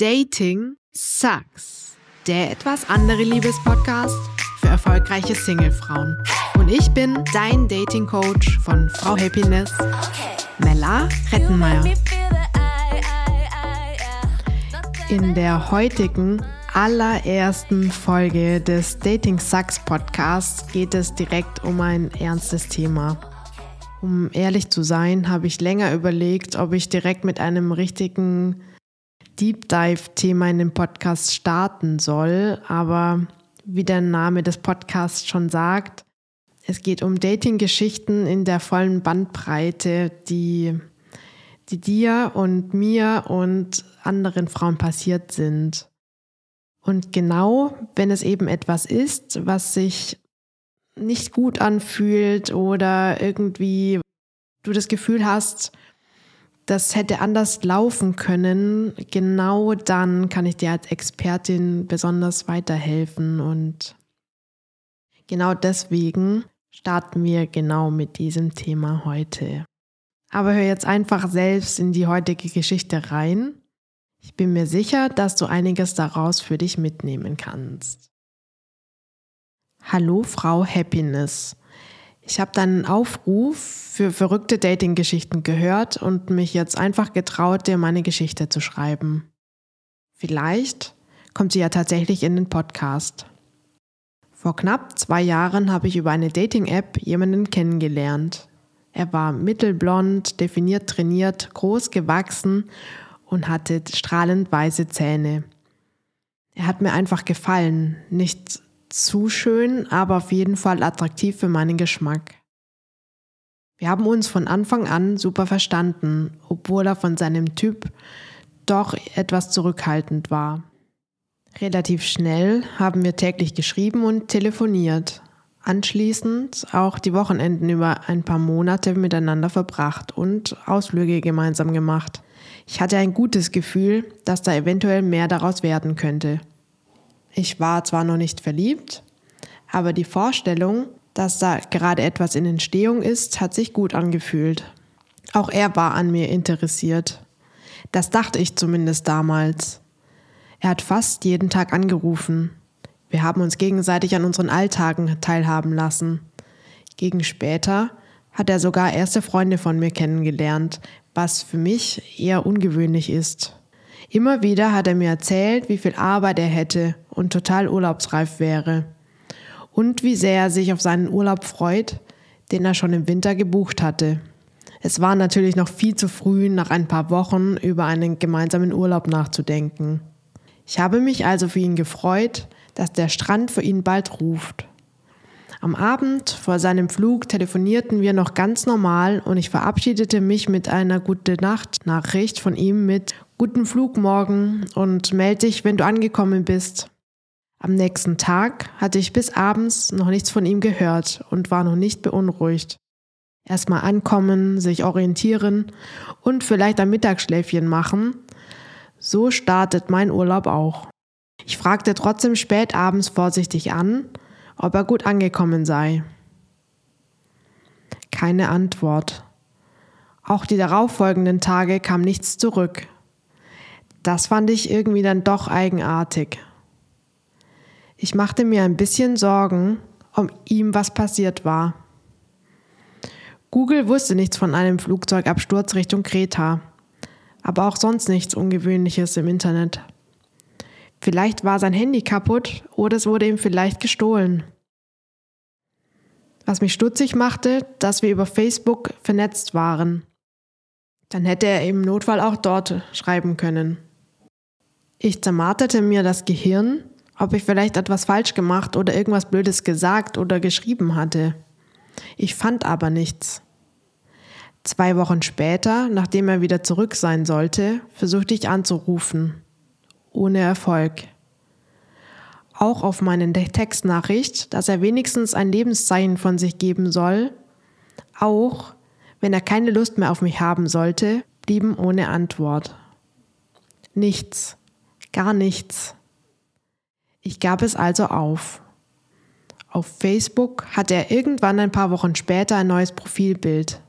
Dating Sucks. Der etwas andere Liebespodcast für erfolgreiche Singlefrauen. Und ich bin dein Dating Coach von Frau Happiness, Mella Rettenmeier. In der heutigen allerersten Folge des Dating Sucks Podcasts geht es direkt um ein ernstes Thema. Um ehrlich zu sein, habe ich länger überlegt, ob ich direkt mit einem richtigen Deep Dive-Thema in den Podcast starten soll. Aber wie der Name des Podcasts schon sagt, es geht um Dating-Geschichten in der vollen Bandbreite, die, die dir und mir und anderen Frauen passiert sind. Und genau, wenn es eben etwas ist, was sich nicht gut anfühlt oder irgendwie du das Gefühl hast, das hätte anders laufen können, genau dann kann ich dir als Expertin besonders weiterhelfen und genau deswegen starten wir genau mit diesem Thema heute. Aber hör jetzt einfach selbst in die heutige Geschichte rein. Ich bin mir sicher, dass du einiges daraus für dich mitnehmen kannst. Hallo Frau Happiness. Ich habe deinen Aufruf für verrückte Dating-Geschichten gehört und mich jetzt einfach getraut, dir meine Geschichte zu schreiben. Vielleicht kommt sie ja tatsächlich in den Podcast. Vor knapp zwei Jahren habe ich über eine Dating-App jemanden kennengelernt. Er war mittelblond, definiert trainiert, groß gewachsen und hatte strahlend weiße Zähne. Er hat mir einfach gefallen, nicht zu schön, aber auf jeden Fall attraktiv für meinen Geschmack. Wir haben uns von Anfang an super verstanden, obwohl er von seinem Typ doch etwas zurückhaltend war. Relativ schnell haben wir täglich geschrieben und telefoniert. Anschließend auch die Wochenenden über ein paar Monate miteinander verbracht und Ausflüge gemeinsam gemacht. Ich hatte ein gutes Gefühl, dass da eventuell mehr daraus werden könnte. Ich war zwar noch nicht verliebt, aber die Vorstellung, dass da gerade etwas in Entstehung ist, hat sich gut angefühlt. Auch er war an mir interessiert. Das dachte ich zumindest damals. Er hat fast jeden Tag angerufen. Wir haben uns gegenseitig an unseren Alltagen teilhaben lassen. Gegen später hat er sogar erste Freunde von mir kennengelernt, was für mich eher ungewöhnlich ist. Immer wieder hat er mir erzählt, wie viel Arbeit er hätte und total urlaubsreif wäre. Und wie sehr er sich auf seinen Urlaub freut, den er schon im Winter gebucht hatte. Es war natürlich noch viel zu früh, nach ein paar Wochen über einen gemeinsamen Urlaub nachzudenken. Ich habe mich also für ihn gefreut, dass der Strand für ihn bald ruft. Am Abend vor seinem Flug telefonierten wir noch ganz normal und ich verabschiedete mich mit einer gute Nacht Nachricht von ihm mit Guten Flug morgen und melde dich, wenn du angekommen bist. Am nächsten Tag hatte ich bis abends noch nichts von ihm gehört und war noch nicht beunruhigt. Erstmal ankommen, sich orientieren und vielleicht ein Mittagsschläfchen machen. So startet mein Urlaub auch. Ich fragte trotzdem spät abends vorsichtig an, ob er gut angekommen sei. Keine Antwort. Auch die darauffolgenden Tage kam nichts zurück. Das fand ich irgendwie dann doch eigenartig. Ich machte mir ein bisschen Sorgen, ob ihm was passiert war. Google wusste nichts von einem Flugzeugabsturz Richtung Kreta, aber auch sonst nichts Ungewöhnliches im Internet. Vielleicht war sein Handy kaputt oder es wurde ihm vielleicht gestohlen. Was mich stutzig machte, dass wir über Facebook vernetzt waren. Dann hätte er im Notfall auch dort schreiben können. Ich zermarterte mir das Gehirn, ob ich vielleicht etwas falsch gemacht oder irgendwas Blödes gesagt oder geschrieben hatte. Ich fand aber nichts. Zwei Wochen später, nachdem er wieder zurück sein sollte, versuchte ich anzurufen. Ohne Erfolg. Auch auf meine Textnachricht, dass er wenigstens ein Lebenszeichen von sich geben soll, auch wenn er keine Lust mehr auf mich haben sollte, blieben ohne Antwort. Nichts. Gar nichts. Ich gab es also auf. Auf Facebook hatte er irgendwann ein paar Wochen später ein neues Profilbild.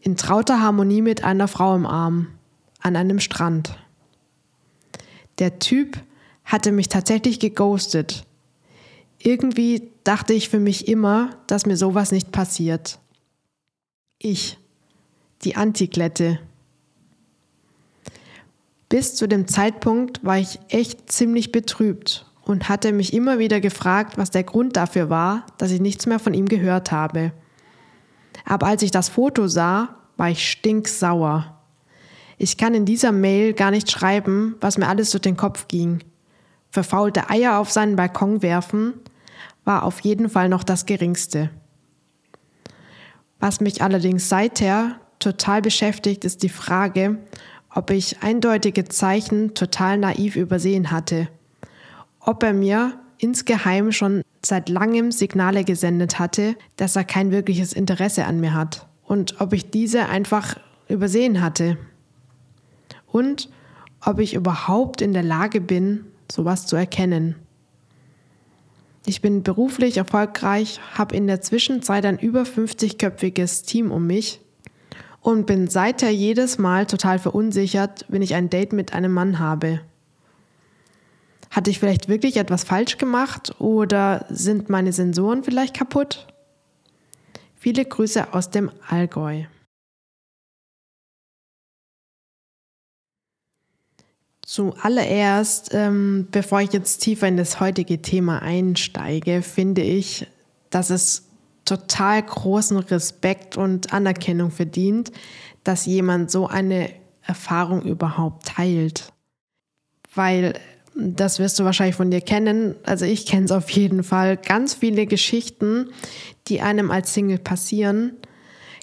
In trauter Harmonie mit einer Frau im Arm, an einem Strand. Der Typ hatte mich tatsächlich geghostet. Irgendwie dachte ich für mich immer, dass mir sowas nicht passiert. Ich, die Antiklette. Bis zu dem Zeitpunkt war ich echt ziemlich betrübt und hatte mich immer wieder gefragt, was der Grund dafür war, dass ich nichts mehr von ihm gehört habe. Aber als ich das Foto sah, war ich stinksauer. Ich kann in dieser Mail gar nicht schreiben, was mir alles durch den Kopf ging. Verfaulte Eier auf seinen Balkon werfen war auf jeden Fall noch das Geringste. Was mich allerdings seither total beschäftigt, ist die Frage, ob ich eindeutige Zeichen total naiv übersehen hatte. Ob er mir insgeheim schon seit langem Signale gesendet hatte, dass er kein wirkliches Interesse an mir hat. Und ob ich diese einfach übersehen hatte. Und ob ich überhaupt in der Lage bin, sowas zu erkennen. Ich bin beruflich erfolgreich, habe in der Zwischenzeit ein über 50-köpfiges Team um mich und bin seither jedes Mal total verunsichert, wenn ich ein Date mit einem Mann habe. Hatte ich vielleicht wirklich etwas falsch gemacht oder sind meine Sensoren vielleicht kaputt? Viele Grüße aus dem Allgäu. Zuallererst, ähm, bevor ich jetzt tiefer in das heutige Thema einsteige, finde ich, dass es total großen Respekt und Anerkennung verdient, dass jemand so eine Erfahrung überhaupt teilt. Weil, das wirst du wahrscheinlich von dir kennen, also ich kenne es auf jeden Fall, ganz viele Geschichten, die einem als Single passieren,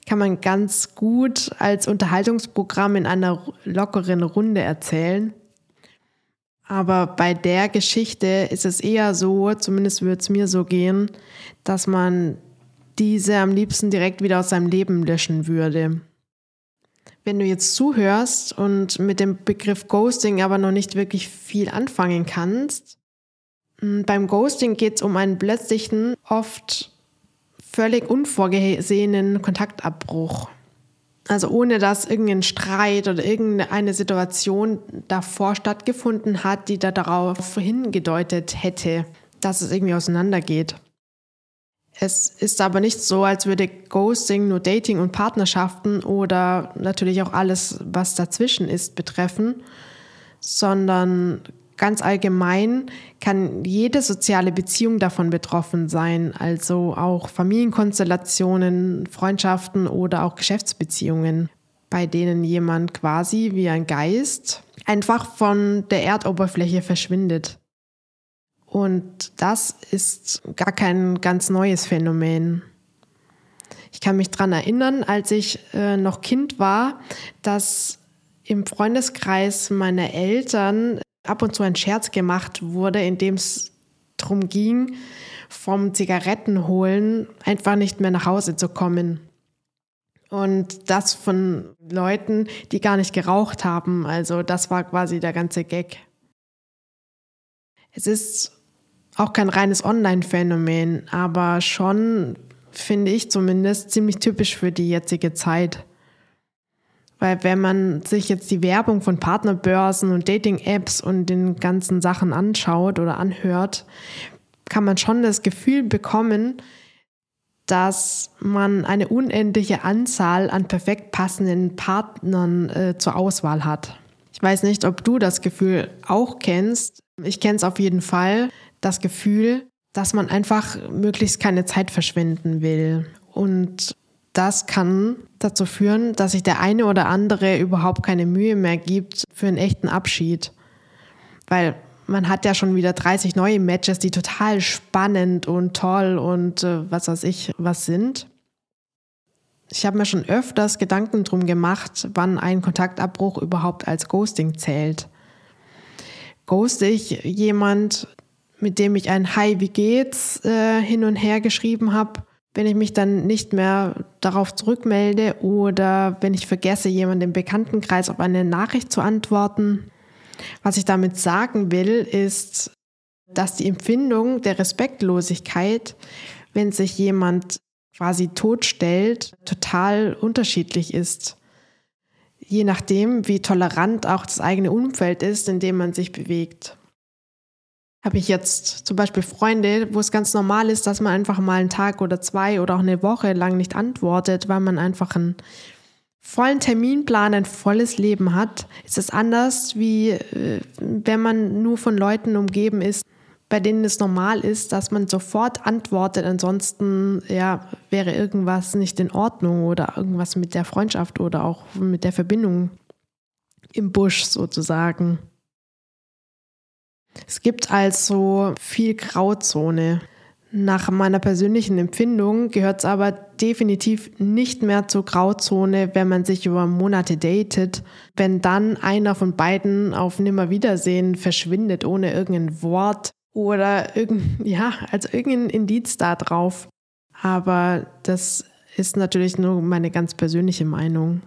kann man ganz gut als Unterhaltungsprogramm in einer lockeren Runde erzählen. Aber bei der Geschichte ist es eher so, zumindest würde es mir so gehen, dass man diese am liebsten direkt wieder aus seinem Leben löschen würde. Wenn du jetzt zuhörst und mit dem Begriff Ghosting aber noch nicht wirklich viel anfangen kannst, beim Ghosting geht es um einen plötzlichen, oft völlig unvorgesehenen Kontaktabbruch. Also ohne dass irgendein Streit oder irgendeine Situation davor stattgefunden hat, die da darauf hingedeutet hätte, dass es irgendwie auseinandergeht. Es ist aber nicht so, als würde Ghosting nur Dating und Partnerschaften oder natürlich auch alles, was dazwischen ist, betreffen, sondern Ganz allgemein kann jede soziale Beziehung davon betroffen sein, also auch Familienkonstellationen, Freundschaften oder auch Geschäftsbeziehungen, bei denen jemand quasi wie ein Geist einfach von der Erdoberfläche verschwindet. Und das ist gar kein ganz neues Phänomen. Ich kann mich daran erinnern, als ich äh, noch Kind war, dass im Freundeskreis meiner Eltern ab und zu ein Scherz gemacht wurde, in dem es darum ging, vom Zigarettenholen einfach nicht mehr nach Hause zu kommen. Und das von Leuten, die gar nicht geraucht haben. Also das war quasi der ganze Gag. Es ist auch kein reines Online-Phänomen, aber schon, finde ich zumindest, ziemlich typisch für die jetzige Zeit. Weil wenn man sich jetzt die Werbung von Partnerbörsen und Dating-Apps und den ganzen Sachen anschaut oder anhört, kann man schon das Gefühl bekommen, dass man eine unendliche Anzahl an perfekt passenden Partnern äh, zur Auswahl hat. Ich weiß nicht, ob du das Gefühl auch kennst. Ich kenne es auf jeden Fall. Das Gefühl, dass man einfach möglichst keine Zeit verschwenden will. Und das kann dazu führen, dass sich der eine oder andere überhaupt keine Mühe mehr gibt für einen echten Abschied. Weil man hat ja schon wieder 30 neue Matches, die total spannend und toll und äh, was weiß ich was sind. Ich habe mir schon öfters Gedanken drum gemacht, wann ein Kontaktabbruch überhaupt als Ghosting zählt. Ghoste ich jemand, mit dem ich ein Hi, wie geht's äh, hin und her geschrieben habe, wenn ich mich dann nicht mehr darauf zurückmelde oder wenn ich vergesse, jemand im Bekanntenkreis auf eine Nachricht zu antworten. Was ich damit sagen will, ist, dass die Empfindung der Respektlosigkeit, wenn sich jemand quasi totstellt, total unterschiedlich ist. je nachdem, wie tolerant auch das eigene Umfeld ist, in dem man sich bewegt. Habe ich jetzt zum Beispiel Freunde, wo es ganz normal ist, dass man einfach mal einen Tag oder zwei oder auch eine Woche lang nicht antwortet, weil man einfach einen vollen Terminplan, ein volles Leben hat, ist es anders, wie äh, wenn man nur von Leuten umgeben ist, bei denen es normal ist, dass man sofort antwortet. Ansonsten ja, wäre irgendwas nicht in Ordnung oder irgendwas mit der Freundschaft oder auch mit der Verbindung im Busch sozusagen. Es gibt also viel Grauzone. Nach meiner persönlichen Empfindung gehört es aber definitiv nicht mehr zur Grauzone, wenn man sich über Monate datet, wenn dann einer von beiden auf Nimmerwiedersehen verschwindet ohne irgendein Wort oder irgend, ja, also irgendein Indiz da drauf. Aber das ist natürlich nur meine ganz persönliche Meinung.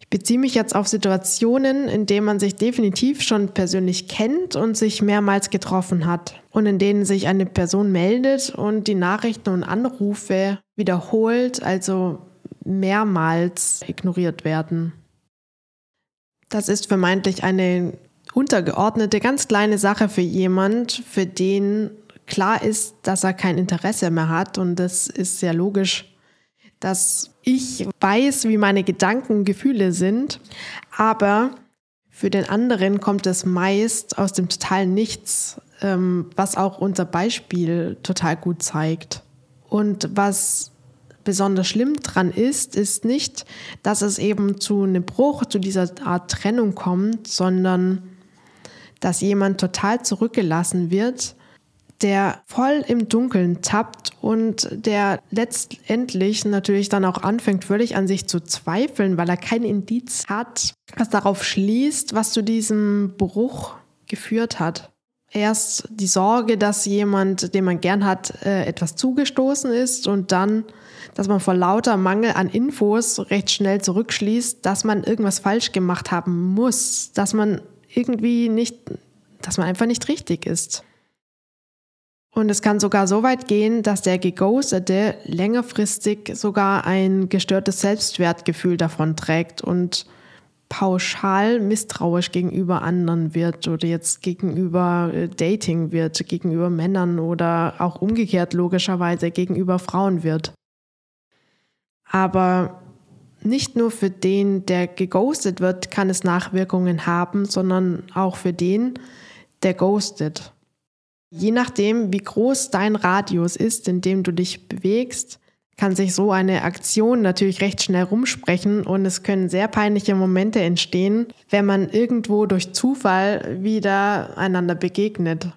Ich beziehe mich jetzt auf Situationen, in denen man sich definitiv schon persönlich kennt und sich mehrmals getroffen hat und in denen sich eine Person meldet und die Nachrichten und Anrufe wiederholt, also mehrmals ignoriert werden. Das ist vermeintlich eine untergeordnete, ganz kleine Sache für jemand, für den klar ist, dass er kein Interesse mehr hat und das ist sehr logisch dass ich weiß, wie meine Gedanken und Gefühle sind, aber für den anderen kommt es meist aus dem totalen Nichts, ähm, was auch unser Beispiel total gut zeigt. Und was besonders schlimm dran ist, ist nicht, dass es eben zu einem Bruch, zu dieser Art Trennung kommt, sondern dass jemand total zurückgelassen wird der voll im Dunkeln tappt und der letztendlich natürlich dann auch anfängt, völlig an sich zu zweifeln, weil er kein Indiz hat, was darauf schließt, was zu diesem Bruch geführt hat. Erst die Sorge, dass jemand, den man gern hat, äh, etwas zugestoßen ist und dann, dass man vor lauter Mangel an Infos recht schnell zurückschließt, dass man irgendwas falsch gemacht haben muss, dass man irgendwie nicht, dass man einfach nicht richtig ist. Und es kann sogar so weit gehen, dass der Geghostete längerfristig sogar ein gestörtes Selbstwertgefühl davon trägt und pauschal misstrauisch gegenüber anderen wird oder jetzt gegenüber äh, Dating wird, gegenüber Männern oder auch umgekehrt logischerweise gegenüber Frauen wird. Aber nicht nur für den, der geghostet wird, kann es Nachwirkungen haben, sondern auch für den, der ghostet. Je nachdem, wie groß dein Radius ist, in dem du dich bewegst, kann sich so eine Aktion natürlich recht schnell rumsprechen und es können sehr peinliche Momente entstehen, wenn man irgendwo durch Zufall wieder einander begegnet.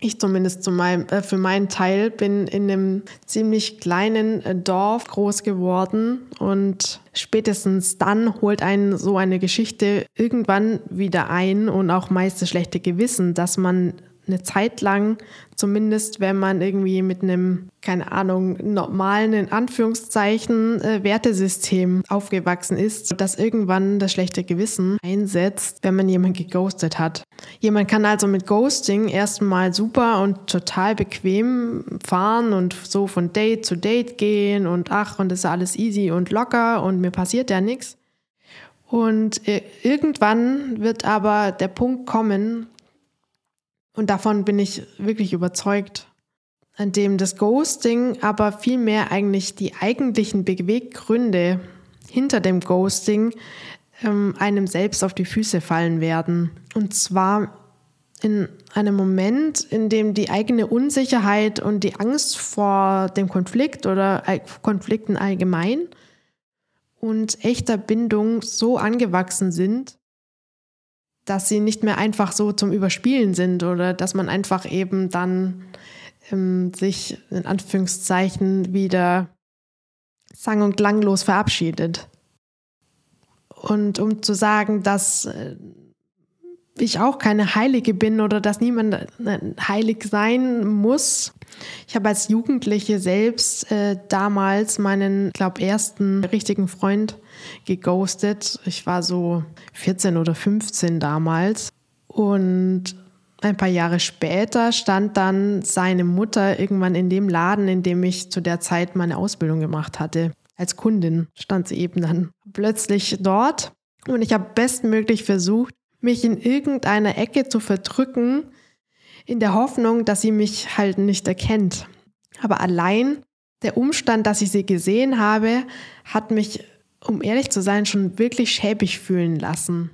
Ich zumindest zu meinem, äh, für meinen Teil bin in einem ziemlich kleinen äh, Dorf groß geworden und spätestens dann holt einen so eine Geschichte irgendwann wieder ein und auch meist das schlechte Gewissen, dass man eine Zeit lang, zumindest wenn man irgendwie mit einem, keine Ahnung, normalen, in Anführungszeichen, äh, Wertesystem aufgewachsen ist, dass irgendwann das schlechte Gewissen einsetzt, wenn man jemanden geghostet hat. Jemand kann also mit Ghosting erstmal super und total bequem fahren und so von Date zu Date gehen und ach, und das ist alles easy und locker und mir passiert ja nichts. Und äh, irgendwann wird aber der Punkt kommen, und davon bin ich wirklich überzeugt, an dem das Ghosting aber vielmehr eigentlich die eigentlichen Beweggründe hinter dem Ghosting ähm, einem selbst auf die Füße fallen werden. Und zwar in einem Moment, in dem die eigene Unsicherheit und die Angst vor dem Konflikt oder Konflikten allgemein und echter Bindung so angewachsen sind, dass sie nicht mehr einfach so zum Überspielen sind oder dass man einfach eben dann ähm, sich in Anführungszeichen wieder sang- und klanglos verabschiedet. Und um zu sagen, dass äh, ich auch keine Heilige bin oder dass niemand äh, heilig sein muss. Ich habe als Jugendliche selbst äh, damals meinen, glaube ersten richtigen Freund geghostet. Ich war so 14 oder 15 damals und ein paar Jahre später stand dann seine Mutter irgendwann in dem Laden, in dem ich zu der Zeit meine Ausbildung gemacht hatte. als Kundin stand sie eben dann plötzlich dort und ich habe bestmöglich versucht, mich in irgendeiner Ecke zu verdrücken, in der Hoffnung, dass sie mich halt nicht erkennt. Aber allein der Umstand, dass ich sie gesehen habe, hat mich, um ehrlich zu sein, schon wirklich schäbig fühlen lassen.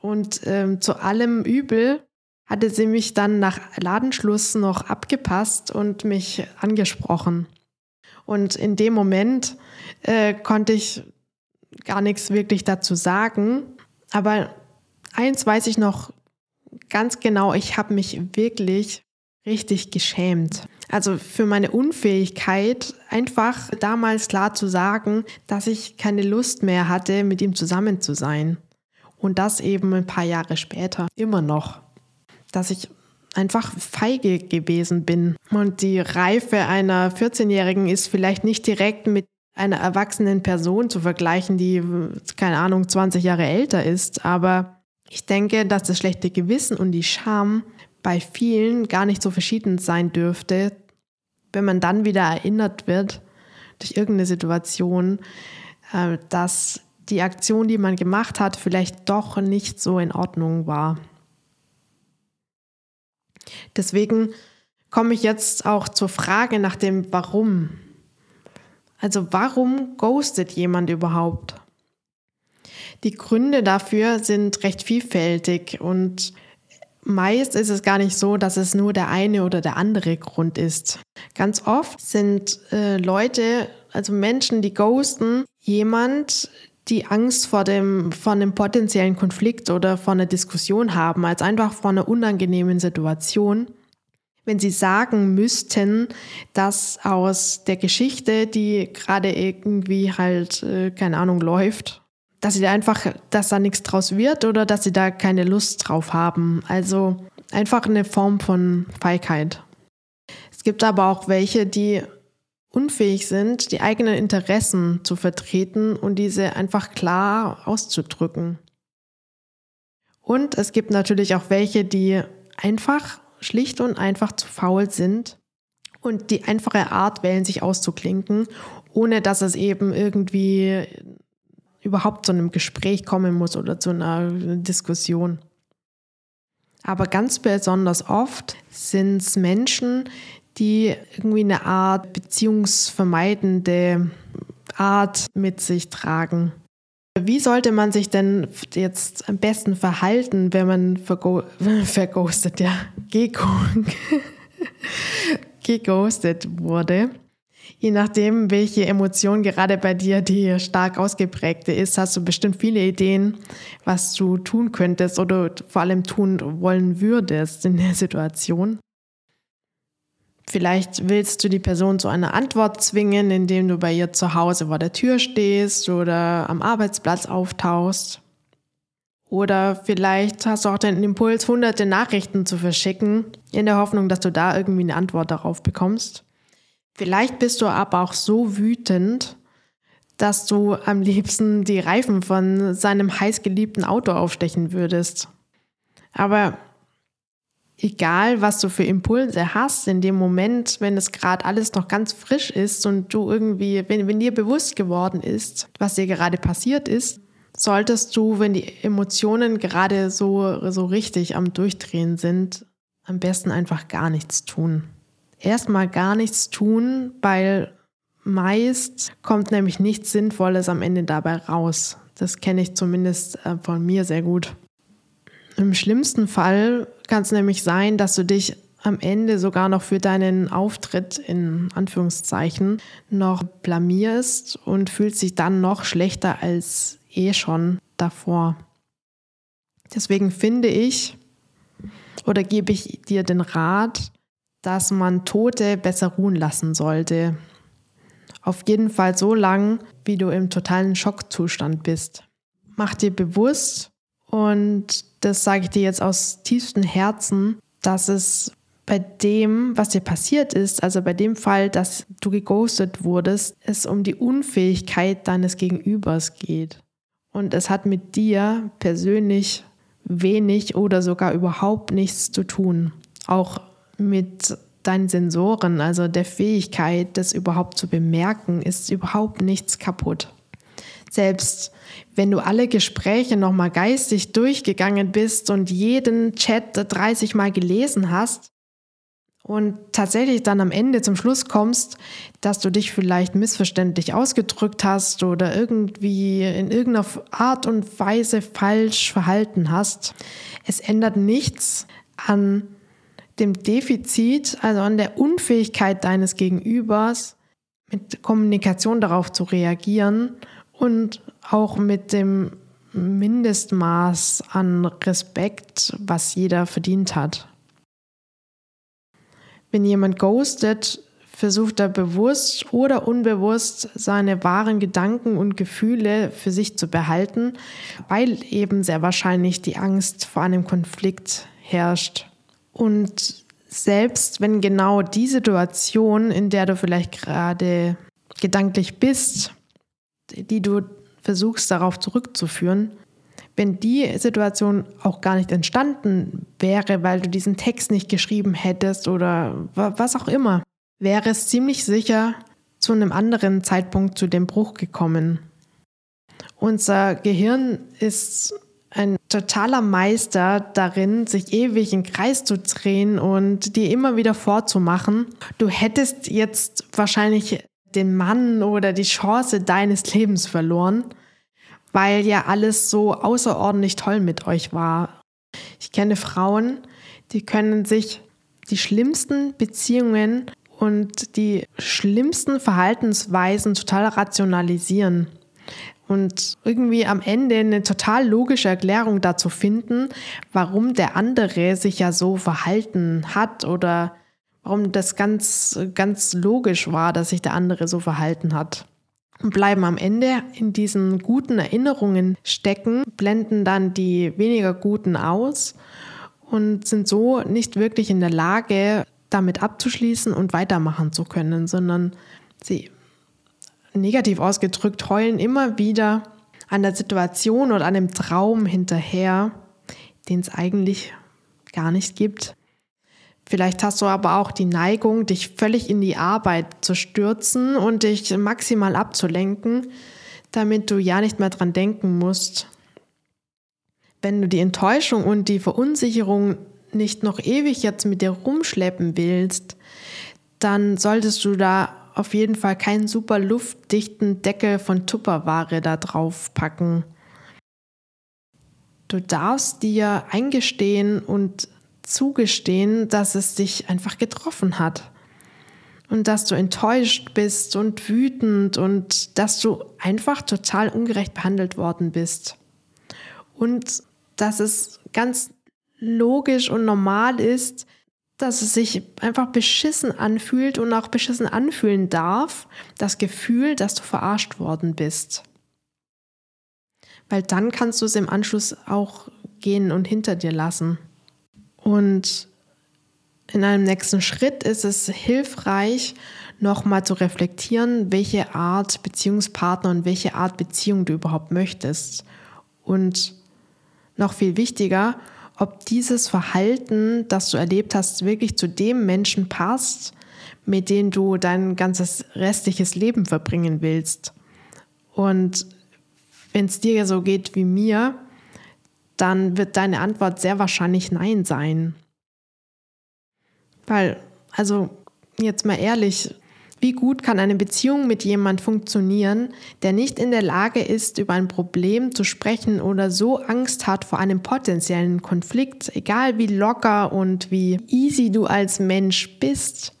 Und ähm, zu allem Übel hatte sie mich dann nach Ladenschluss noch abgepasst und mich angesprochen. Und in dem Moment äh, konnte ich gar nichts wirklich dazu sagen. Aber eins weiß ich noch ganz genau, ich habe mich wirklich richtig geschämt. Also für meine Unfähigkeit, einfach damals klar zu sagen, dass ich keine Lust mehr hatte, mit ihm zusammen zu sein. Und das eben ein paar Jahre später immer noch. Dass ich einfach feige gewesen bin. Und die Reife einer 14-Jährigen ist vielleicht nicht direkt mit einer erwachsenen Person zu vergleichen, die, keine Ahnung, 20 Jahre älter ist. Aber ich denke, dass das schlechte Gewissen und die Scham bei vielen gar nicht so verschieden sein dürfte, wenn man dann wieder erinnert wird durch irgendeine Situation, äh, dass die Aktion, die man gemacht hat, vielleicht doch nicht so in Ordnung war. Deswegen komme ich jetzt auch zur Frage nach dem Warum. Also warum ghostet jemand überhaupt? Die Gründe dafür sind recht vielfältig und meist ist es gar nicht so, dass es nur der eine oder der andere Grund ist. Ganz oft sind äh, Leute, also Menschen, die ghosten, jemand, die Angst vor dem, vor einem potenziellen Konflikt oder vor einer Diskussion haben, als einfach vor einer unangenehmen Situation. Wenn sie sagen müssten, dass aus der Geschichte, die gerade irgendwie halt, äh, keine Ahnung, läuft, dass sie da einfach, dass da nichts draus wird oder dass sie da keine Lust drauf haben. Also einfach eine Form von Feigheit. Es gibt aber auch welche, die unfähig sind, die eigenen Interessen zu vertreten und diese einfach klar auszudrücken. Und es gibt natürlich auch welche, die einfach schlicht und einfach zu faul sind und die einfache Art wählen, sich auszuklinken, ohne dass es eben irgendwie überhaupt zu einem Gespräch kommen muss oder zu einer Diskussion. Aber ganz besonders oft sind es Menschen, die irgendwie eine Art beziehungsvermeidende Art mit sich tragen. Wie sollte man sich denn jetzt am besten verhalten, wenn man verghostet, ja, geghostet wurde? Je nachdem, welche Emotion gerade bei dir die stark ausgeprägte ist, hast du bestimmt viele Ideen, was du tun könntest oder vor allem tun wollen würdest in der Situation. Vielleicht willst du die Person zu einer Antwort zwingen, indem du bei ihr zu Hause vor der Tür stehst oder am Arbeitsplatz auftauchst. Oder vielleicht hast du auch den Impuls, hunderte Nachrichten zu verschicken, in der Hoffnung, dass du da irgendwie eine Antwort darauf bekommst. Vielleicht bist du aber auch so wütend, dass du am liebsten die Reifen von seinem heißgeliebten Auto aufstechen würdest. Aber egal was du für Impulse hast in dem Moment, wenn es gerade alles noch ganz frisch ist und du irgendwie, wenn, wenn dir bewusst geworden ist, was dir gerade passiert ist, solltest du, wenn die Emotionen gerade so, so richtig am Durchdrehen sind, am besten einfach gar nichts tun. Erstmal gar nichts tun, weil meist kommt nämlich nichts Sinnvolles am Ende dabei raus. Das kenne ich zumindest äh, von mir sehr gut. Im schlimmsten Fall kann es nämlich sein, dass du dich am Ende sogar noch für deinen Auftritt in Anführungszeichen noch blamierst und fühlst dich dann noch schlechter als eh schon davor. Deswegen finde ich oder gebe ich dir den Rat, dass man Tote besser ruhen lassen sollte. Auf jeden Fall so lang, wie du im totalen Schockzustand bist. Mach dir bewusst, und das sage ich dir jetzt aus tiefstem Herzen, dass es bei dem, was dir passiert ist, also bei dem Fall, dass du geghostet wurdest, es um die Unfähigkeit deines Gegenübers geht. Und es hat mit dir persönlich wenig oder sogar überhaupt nichts zu tun. Auch mit deinen Sensoren, also der Fähigkeit, das überhaupt zu bemerken, ist überhaupt nichts kaputt. Selbst wenn du alle Gespräche nochmal geistig durchgegangen bist und jeden Chat 30 Mal gelesen hast und tatsächlich dann am Ende zum Schluss kommst, dass du dich vielleicht missverständlich ausgedrückt hast oder irgendwie in irgendeiner Art und Weise falsch verhalten hast, es ändert nichts an dem Defizit, also an der Unfähigkeit deines Gegenübers, mit Kommunikation darauf zu reagieren und auch mit dem Mindestmaß an Respekt, was jeder verdient hat. Wenn jemand ghostet, versucht er bewusst oder unbewusst seine wahren Gedanken und Gefühle für sich zu behalten, weil eben sehr wahrscheinlich die Angst vor einem Konflikt herrscht. Und selbst wenn genau die Situation, in der du vielleicht gerade gedanklich bist, die du versuchst darauf zurückzuführen, wenn die Situation auch gar nicht entstanden wäre, weil du diesen Text nicht geschrieben hättest oder was auch immer, wäre es ziemlich sicher zu einem anderen Zeitpunkt zu dem Bruch gekommen. Unser Gehirn ist ein totaler Meister darin, sich ewig im Kreis zu drehen und dir immer wieder vorzumachen, du hättest jetzt wahrscheinlich den Mann oder die Chance deines Lebens verloren, weil ja alles so außerordentlich toll mit euch war. Ich kenne Frauen, die können sich die schlimmsten Beziehungen und die schlimmsten Verhaltensweisen total rationalisieren und irgendwie am Ende eine total logische Erklärung dazu finden, warum der andere sich ja so verhalten hat oder warum das ganz, ganz logisch war, dass sich der andere so verhalten hat. Und bleiben am Ende in diesen guten Erinnerungen stecken, blenden dann die weniger guten aus und sind so nicht wirklich in der Lage, damit abzuschließen und weitermachen zu können, sondern sie negativ ausgedrückt, heulen immer wieder an der Situation oder an dem Traum hinterher, den es eigentlich gar nicht gibt. Vielleicht hast du aber auch die Neigung, dich völlig in die Arbeit zu stürzen und dich maximal abzulenken, damit du ja nicht mehr dran denken musst. Wenn du die Enttäuschung und die Verunsicherung nicht noch ewig jetzt mit dir rumschleppen willst, dann solltest du da auf jeden Fall keinen super luftdichten Deckel von Tupperware da drauf packen. Du darfst dir eingestehen und zugestehen, dass es dich einfach getroffen hat. Und dass du enttäuscht bist und wütend und dass du einfach total ungerecht behandelt worden bist. Und dass es ganz logisch und normal ist, dass es sich einfach beschissen anfühlt und auch beschissen anfühlen darf, das Gefühl, dass du verarscht worden bist. Weil dann kannst du es im Anschluss auch gehen und hinter dir lassen. Und in einem nächsten Schritt ist es hilfreich, nochmal zu reflektieren, welche Art Beziehungspartner und welche Art Beziehung du überhaupt möchtest. Und noch viel wichtiger, ob dieses Verhalten, das du erlebt hast, wirklich zu dem Menschen passt, mit dem du dein ganzes restliches Leben verbringen willst. Und wenn es dir so geht wie mir, dann wird deine Antwort sehr wahrscheinlich Nein sein. Weil, also jetzt mal ehrlich, wie gut kann eine Beziehung mit jemand funktionieren, der nicht in der Lage ist, über ein Problem zu sprechen oder so Angst hat vor einem potenziellen Konflikt, egal wie locker und wie easy du als Mensch bist,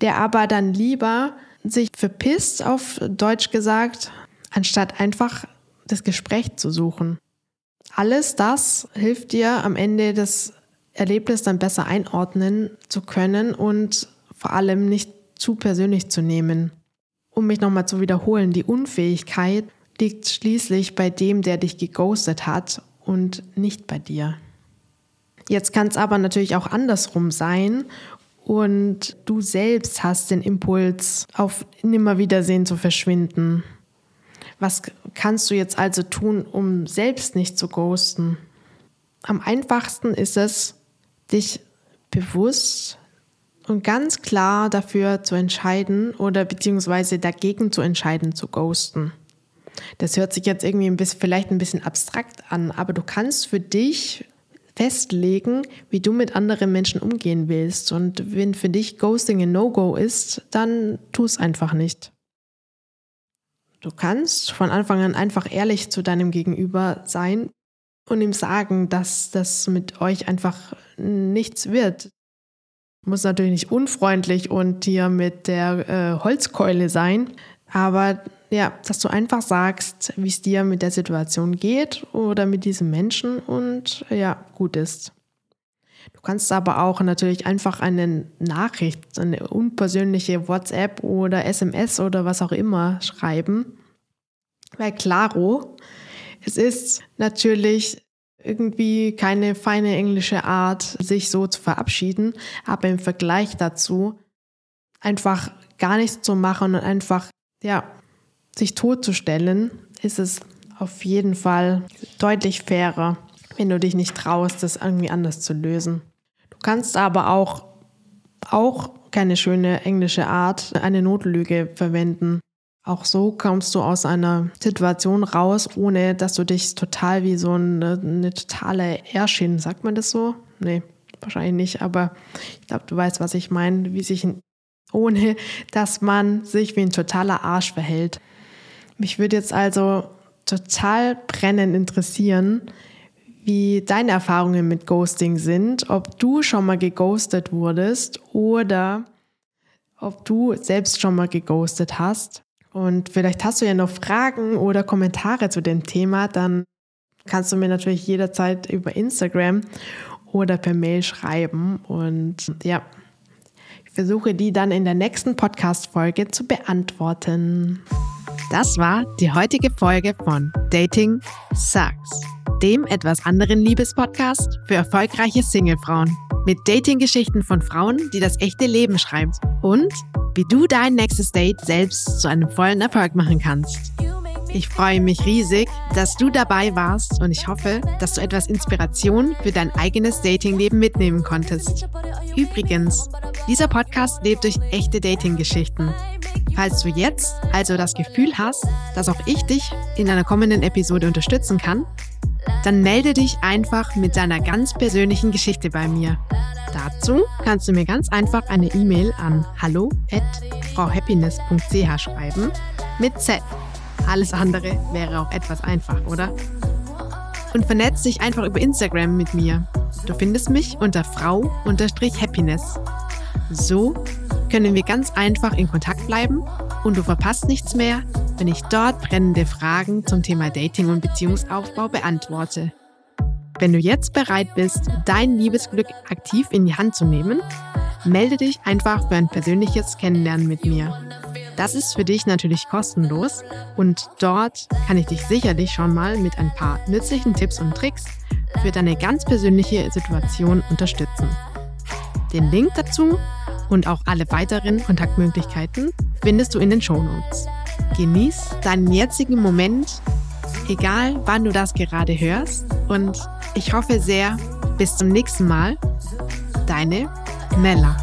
der aber dann lieber sich verpisst, auf Deutsch gesagt, anstatt einfach das Gespräch zu suchen. Alles das hilft dir am Ende das Erlebnis dann besser einordnen zu können und vor allem nicht zu persönlich zu nehmen. Um mich nochmal zu wiederholen, die Unfähigkeit liegt schließlich bei dem, der dich geghostet hat und nicht bei dir. Jetzt kann es aber natürlich auch andersrum sein und du selbst hast den Impuls, auf Nimmerwiedersehen zu verschwinden. Was kannst du jetzt also tun, um selbst nicht zu ghosten? Am einfachsten ist es, dich bewusst und ganz klar dafür zu entscheiden oder beziehungsweise dagegen zu entscheiden, zu ghosten. Das hört sich jetzt irgendwie ein bisschen, vielleicht ein bisschen abstrakt an, aber du kannst für dich festlegen, wie du mit anderen Menschen umgehen willst. Und wenn für dich Ghosting ein No-Go ist, dann tu es einfach nicht. Du kannst von Anfang an einfach ehrlich zu deinem Gegenüber sein und ihm sagen, dass das mit euch einfach nichts wird. Muss natürlich nicht unfreundlich und dir mit der äh, Holzkeule sein, aber ja, dass du einfach sagst, wie es dir mit der Situation geht oder mit diesem Menschen und ja, gut ist. Du kannst aber auch natürlich einfach eine Nachricht, eine unpersönliche WhatsApp oder SMS oder was auch immer schreiben. Weil klaro, es ist natürlich irgendwie keine feine englische Art, sich so zu verabschieden, aber im Vergleich dazu einfach gar nichts zu machen und einfach, ja, sich totzustellen, ist es auf jeden Fall deutlich fairer, wenn du dich nicht traust, das irgendwie anders zu lösen. Du kannst aber auch, auch keine schöne englische Art, eine Notlüge verwenden. Auch so kommst du aus einer Situation raus, ohne dass du dich total wie so eine, eine totale Erschin, sagt man das so? Nee, wahrscheinlich nicht, aber ich glaube, du weißt, was ich meine, wie sich, ohne dass man sich wie ein totaler Arsch verhält. Mich würde jetzt also total brennend interessieren, wie deine Erfahrungen mit Ghosting sind, ob du schon mal geghostet wurdest oder ob du selbst schon mal geghostet hast. Und vielleicht hast du ja noch Fragen oder Kommentare zu dem Thema, dann kannst du mir natürlich jederzeit über Instagram oder per Mail schreiben. Und ja, ich versuche die dann in der nächsten Podcast-Folge zu beantworten. Das war die heutige Folge von Dating Sucks, dem etwas anderen Liebespodcast für erfolgreiche Singlefrauen. Mit Dating-Geschichten von Frauen, die das echte Leben schreibt. Und wie du dein nächstes Date selbst zu einem vollen Erfolg machen kannst. Ich freue mich riesig, dass du dabei warst und ich hoffe, dass du etwas Inspiration für dein eigenes Datingleben mitnehmen konntest. Übrigens, dieser Podcast lebt durch echte Dating-Geschichten. Falls du jetzt also das Gefühl hast, dass auch ich dich in einer kommenden Episode unterstützen kann, dann melde dich einfach mit deiner ganz persönlichen Geschichte bei mir. Dazu kannst du mir ganz einfach eine E-Mail an hallo@frauhappiness.ch schreiben mit Z. Alles andere wäre auch etwas einfach, oder? Und vernetz dich einfach über Instagram mit mir. Du findest mich unter frau-happiness. So können wir ganz einfach in Kontakt bleiben und du verpasst nichts mehr, wenn ich dort brennende Fragen zum Thema Dating und Beziehungsaufbau beantworte. Wenn du jetzt bereit bist, dein Liebesglück aktiv in die Hand zu nehmen, melde dich einfach für ein persönliches Kennenlernen mit mir. Das ist für dich natürlich kostenlos und dort kann ich dich sicherlich schon mal mit ein paar nützlichen Tipps und Tricks für deine ganz persönliche Situation unterstützen. Den Link dazu und auch alle weiteren Kontaktmöglichkeiten findest du in den Shownotes. Genieß deinen jetzigen Moment, egal wann du das gerade hörst und ich hoffe sehr, bis zum nächsten Mal. Deine Nella.